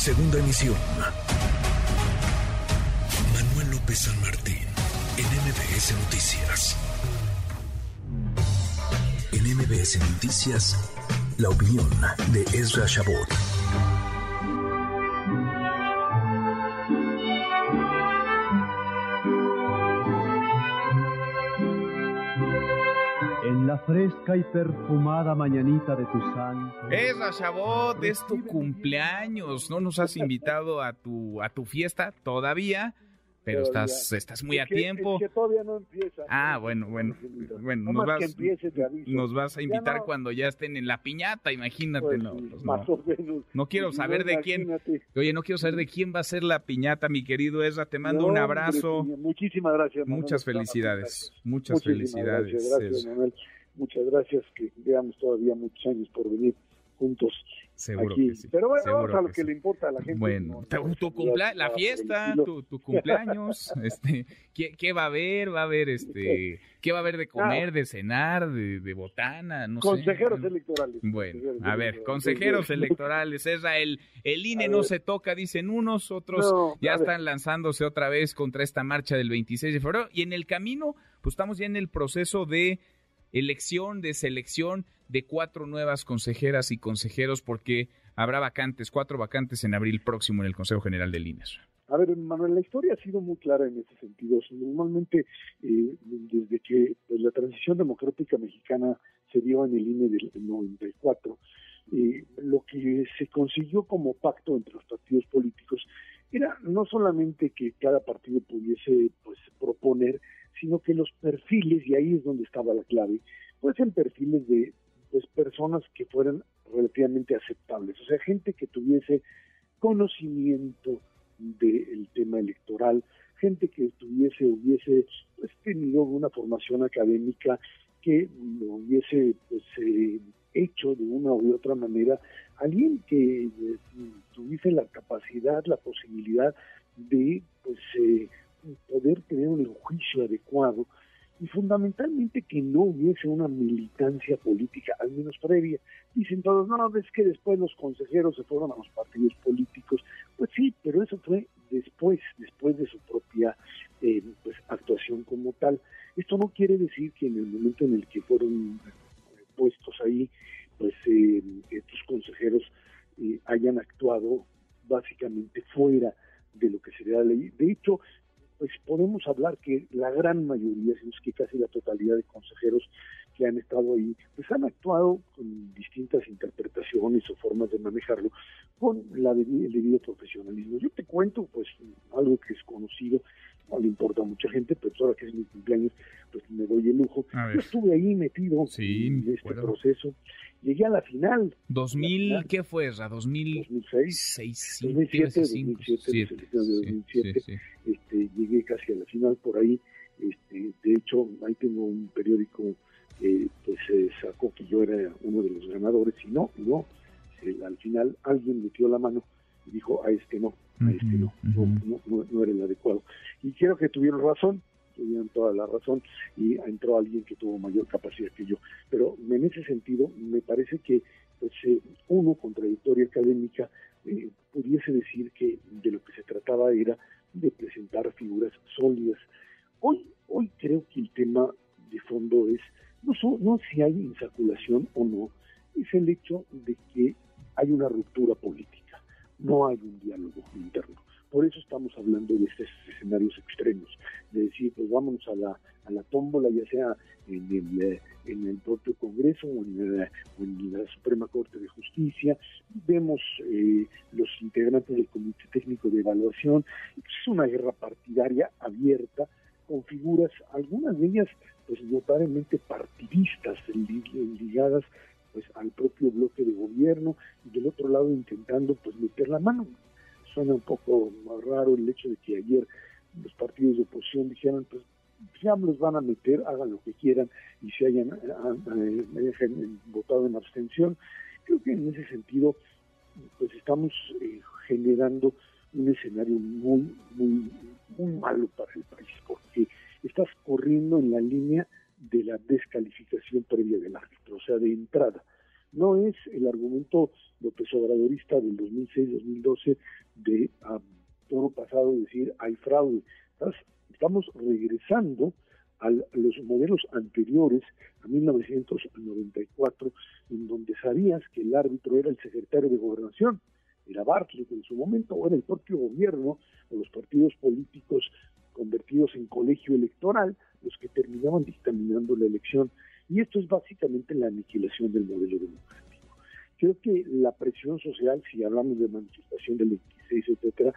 Segunda emisión. Manuel López San Martín, en MBS Noticias. En MBS Noticias, la opinión de Ezra Shabot. Fresca y perfumada mañanita de tu santo. Ezra Shabot, es tu cumpleaños. No nos has invitado a tu, a tu fiesta todavía. Pero estás, estás muy a tiempo. Es que todavía no empieza. Ah, bueno, bueno. bueno nos, vas, nos vas a invitar cuando ya estén en la piñata, imagínate. Pues no, pues más no. o menos. no quiero saber de quién. Imagínate. Oye, no quiero saber de quién va a ser la piñata, mi querido Ezra. Te mando un abrazo. hombre, Muchísimas gracias. Manuel. Muchas felicidades. Muchas Muchísimas felicidades. Gracias, gracias. Muchas gracias. Que veamos todavía muchos años por venir juntos Seguro aquí. que sí. Pero bueno, seguro vamos a lo que que, sí. le importa a la gente. Bueno, no, tu, no, tu no, cumplea- no, la fiesta, tu, tu cumpleaños, este, ¿qué, qué va a haber? Va a haber, este, ¿qué va a haber de comer, de cenar, de, de botana? No Consejeros sé. electorales. Bueno, Consejeros a ver, consejeros electorales, Ezra, el, el INE A no ver. se toca, dicen unos, otros No, ya están lanzándose otra vez contra esta marcha del 26 de febrero y en el camino, pues estamos ya en el proceso de elección, de selección de cuatro nuevas consejeras y consejeros porque habrá vacantes, cuatro vacantes en abril próximo en el Consejo General del INE. A ver, Manuel, la historia ha sido muy clara en ese sentido. Normalmente, eh, desde que pues, la transición democrática mexicana se dio en el INE del 94, eh, lo que se consiguió como pacto entre los partidos políticos era no solamente que cada partido pudiese pues proponer, sino que los perfiles, y ahí es donde estaba la clave, fuesen perfiles de pues personas que fueran relativamente aceptables, o sea, gente que tuviese conocimiento del tema electoral, gente que tuviese, hubiese pues, tenido una formación académica que lo hubiese pues, eh, hecho de una u otra manera, alguien que eh, tuviese la capacidad, la posibilidad de pues eh, poder tener un juicio adecuado y fundamentalmente que no hubiese una militancia política, al menos previa. Dicen todos, no, es que después los consejeros se fueron a los partidos políticos. Pues sí, pero eso fue después, después de su propia eh, pues, actuación como tal. Esto no quiere decir que en el momento en el que fueron puestos ahí, pues eh, estos consejeros eh, hayan actuado básicamente fuera de lo que sería la ley. De hecho, podemos hablar que la gran mayoría, si no es que casi la totalidad de consejeros que han estado ahí, pues han actuado con distintas interpretaciones o formas de manejarlo con la debi- el debido profesionalismo. Yo te cuento, pues, algo que es conocido, no le importa a mucha gente, pero ahora que es mi cumpleaños, pues me doy el lujo. Yo estuve ahí metido Sí, en este proceso. Llegué a la final, 2000, ¿qué fue, Ezra? 2006, 2006, 2007, 5, 2007, las elecciones de 2007. este, llegué casi a la final por ahí. Este, de hecho, ahí tengo un periódico que pues eh, sacó que yo era uno de los ganadores y no, no. Eh, al final alguien metió la mano y dijo a este no, a este no, no, no, no, no era el adecuado. Y quiero que tuvieron razón, tuvieron toda la razón y entró alguien que tuvo mayor capacidad que yo. En ese sentido, me parece que pues eh, uno con trayectoria académica eh, pudiese decir que de lo que se trataba era de presentar figuras sólidas. Hoy, hoy creo que el tema de fondo es no, so- no si hay insaculación o no, es el hecho de que hay una ruptura política, no hay un diálogo interno. Por eso estamos hablando de estos escenarios extremos, de decir, pues vámonos a la, a la tómbola, ya sea en el, eh, en el propio Congreso o en, la- o en la Suprema Corte de Justicia, vemos eh, los integrantes del Comité Técnico de Evaluación, es una guerra partidaria abierta con figuras, algunas de ellas pues notablemente partidistas, li- ligadas pues al propio bloque de gobierno y del otro lado intentando pues meter la mano. Suena un poco raro el hecho de que ayer los partidos de oposición dijeran pues ya los van a meter, hagan lo que quieran y se hayan ah, eh, votado en abstención. Creo que en ese sentido pues estamos eh, generando un escenario muy, muy, muy malo para el país, porque estás corriendo en la línea de la descalificación previa del árbitro, o sea, de entrada. no es el argumento López Obradorista del 2006-2012 de um, pasado decir hay fraude. Estamos regresando a los modelos anteriores, a 1994, en donde sabías que el árbitro era el secretario de gobernación, era Bartlett en su momento, o era el propio gobierno o los partidos políticos convertidos en colegio electoral los que terminaban dictaminando la elección. Y esto es básicamente la aniquilación del modelo democrático. Creo que la presión social, si hablamos de manifestación del 26, etcétera,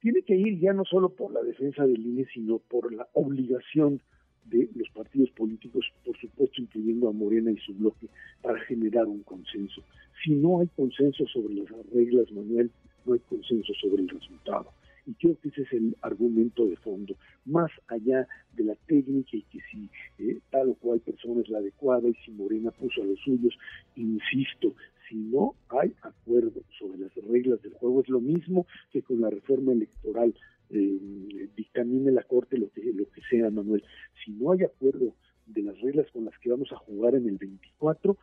tiene que ir ya no solo por la defensa del INE, sino por la obligación de los partidos políticos, por supuesto incluyendo a Morena y su bloque, para generar un consenso. Si no hay consenso sobre las reglas, Manuel, no hay consenso sobre el resultado. Y creo que ese es el argumento de fondo, más allá de la técnica y que si eh, tal o cual persona es la adecuada y si Morena puso a los suyos, insisto, si no hay acuerdo sobre las reglas del juego, es lo mismo que con la reforma electoral eh, dictamine la Corte lo que, lo que sea, Manuel. Si no hay acuerdo de las reglas con las que vamos a jugar en el 24,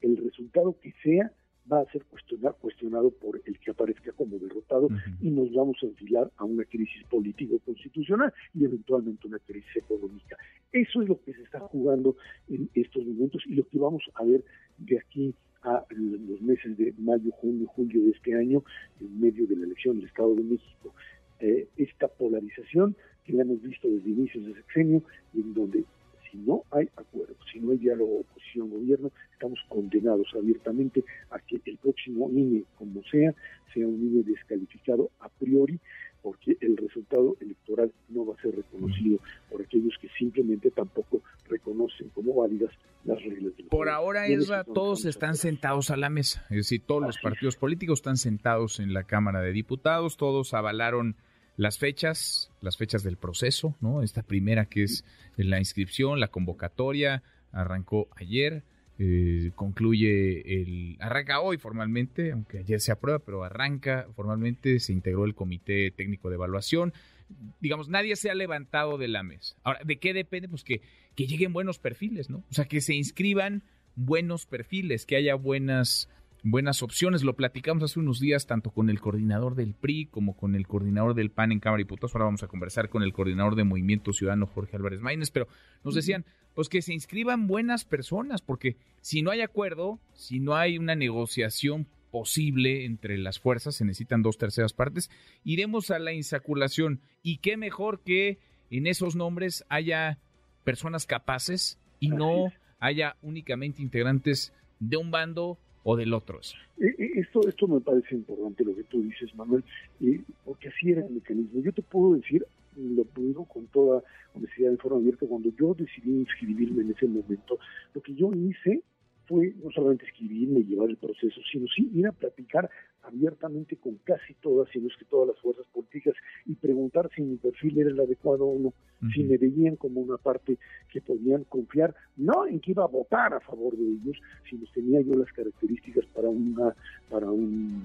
el resultado que sea va a ser cuestionado, cuestionado por el que aparezca como derrotado y nos vamos a enfilar a una crisis político-constitucional y eventualmente una crisis económica. Eso es lo que se está jugando en estos momentos y lo que vamos a ver de aquí de mayo, junio, julio de este año, en medio de la elección del Estado de México. Eh, esta polarización que la hemos visto desde inicios de sexenio, en donde si no hay acuerdo, si no hay diálogo oposición-gobierno, estamos condenados abiertamente a que el próximo INE, como sea, sea un INE descalificado a priori, porque el resultado electoral no va a ser reconocido por aquellos que simplemente tampoco reconocen como válidas las reglas del Por ahora, Ezra, todos están sentados a la mesa, es decir, todos los partidos políticos están sentados en la Cámara de Diputados, todos avalaron las fechas, las fechas del proceso, ¿no? Esta primera que es la inscripción, la convocatoria, arrancó ayer, eh, concluye el, arranca hoy formalmente, aunque ayer se aprueba, pero arranca formalmente, se integró el comité técnico de evaluación. Digamos, nadie se ha levantado de la mesa. Ahora, ¿de qué depende? Pues que, que lleguen buenos perfiles, ¿no? O sea, que se inscriban buenos perfiles, que haya buenas buenas opciones. Lo platicamos hace unos días tanto con el coordinador del PRI como con el coordinador del PAN en Cámara de Diputados. Ahora vamos a conversar con el coordinador de Movimiento Ciudadano, Jorge Álvarez Maínez, pero nos decían, pues que se inscriban buenas personas, porque si no hay acuerdo, si no hay una negociación posible entre las fuerzas, se necesitan dos terceras partes, iremos a la insaculación. Y qué mejor que en esos nombres haya personas capaces y no haya únicamente integrantes de un bando o del otro. E, e, esto, esto me parece importante lo que tú dices, Manuel, porque así era el mecanismo. Yo te puedo decir, lo digo con toda honestidad de forma abierta, cuando yo decidí inscribirme en ese momento, lo que yo hice fue no solamente escribirme y llevar el proceso, sino sí ir a platicar abiertamente con casi todas, si no es que todas las fuerzas políticas, y preguntar si mi perfil era el adecuado o no, si me veían como una parte que podían confiar, no en que iba a votar a favor de ellos, sino tenía yo las características para una para un,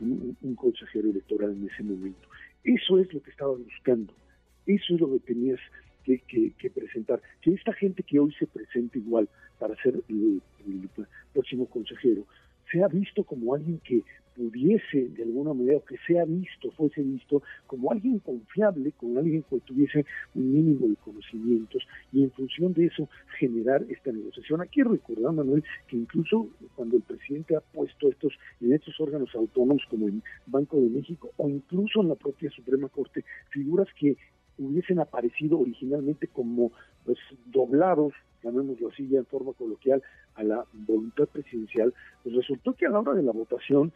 un, consejero electoral en ese momento. Eso es lo que estaba buscando, eso es lo que tenías que, que, presentar. Que esta gente que hoy se presenta igual para ser el próximo consejero, se ha visto como alguien que pudiese de alguna manera, o que sea visto, fuese visto como alguien confiable, como alguien que tuviese un mínimo de conocimientos y en función de eso generar esta negociación. Aquí recordar, Manuel, que incluso cuando el presidente ha puesto estos en estos órganos autónomos como el Banco de México o incluso en la propia Suprema Corte, figuras que hubiesen aparecido originalmente como pues doblados llamémoslo así ya en forma coloquial, a la voluntad presidencial, pues resultó que a la hora de la votación,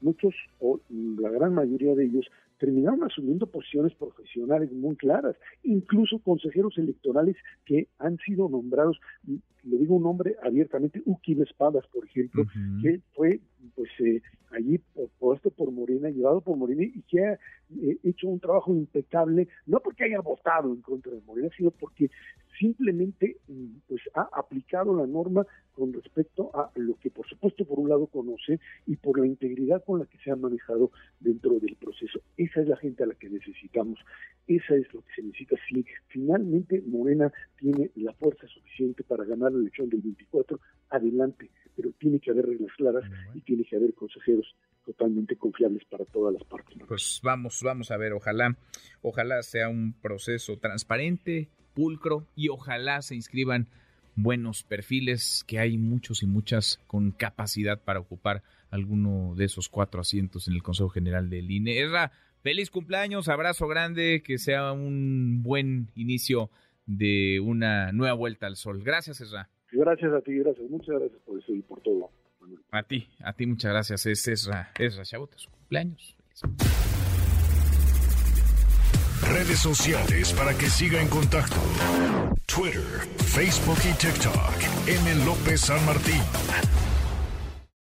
muchos o la gran mayoría de ellos terminaron asumiendo posiciones profesionales muy claras, incluso consejeros electorales que han sido nombrados, le digo un nombre abiertamente, Uki Espadas, por ejemplo, que fue pues eh, allí puesto por Morena, llevado por Morena y que ha eh, hecho un trabajo impecable, no porque haya votado en contra de Morena, sino porque simplemente pues ha aplicado la norma con respecto a lo que por supuesto por un lado conoce y por la integridad con la que se ha manejado dentro del proceso. Esa es la gente a la que necesitamos, esa es lo que se necesita. Si finalmente Morena tiene la fuerza suficiente para ganar elección del 24, adelante, pero tiene que haber reglas claras y tiene que haber consejeros totalmente confiables para todas las partes. Pues vamos, vamos a ver, ojalá, ojalá sea un proceso transparente, pulcro y ojalá se inscriban buenos perfiles, que hay muchos y muchas con capacidad para ocupar alguno de esos cuatro asientos en el Consejo General del INE. Erra, feliz cumpleaños, abrazo grande, que sea un buen inicio de una nueva vuelta al sol. Gracias, Esra. Gracias a ti, gracias, muchas gracias por eso y por todo. A ti, a ti muchas gracias. Es Esra, Esra Chabota, su cumpleaños. Redes sociales para que siga en contacto: Twitter, Facebook y TikTok. M. López San Martín.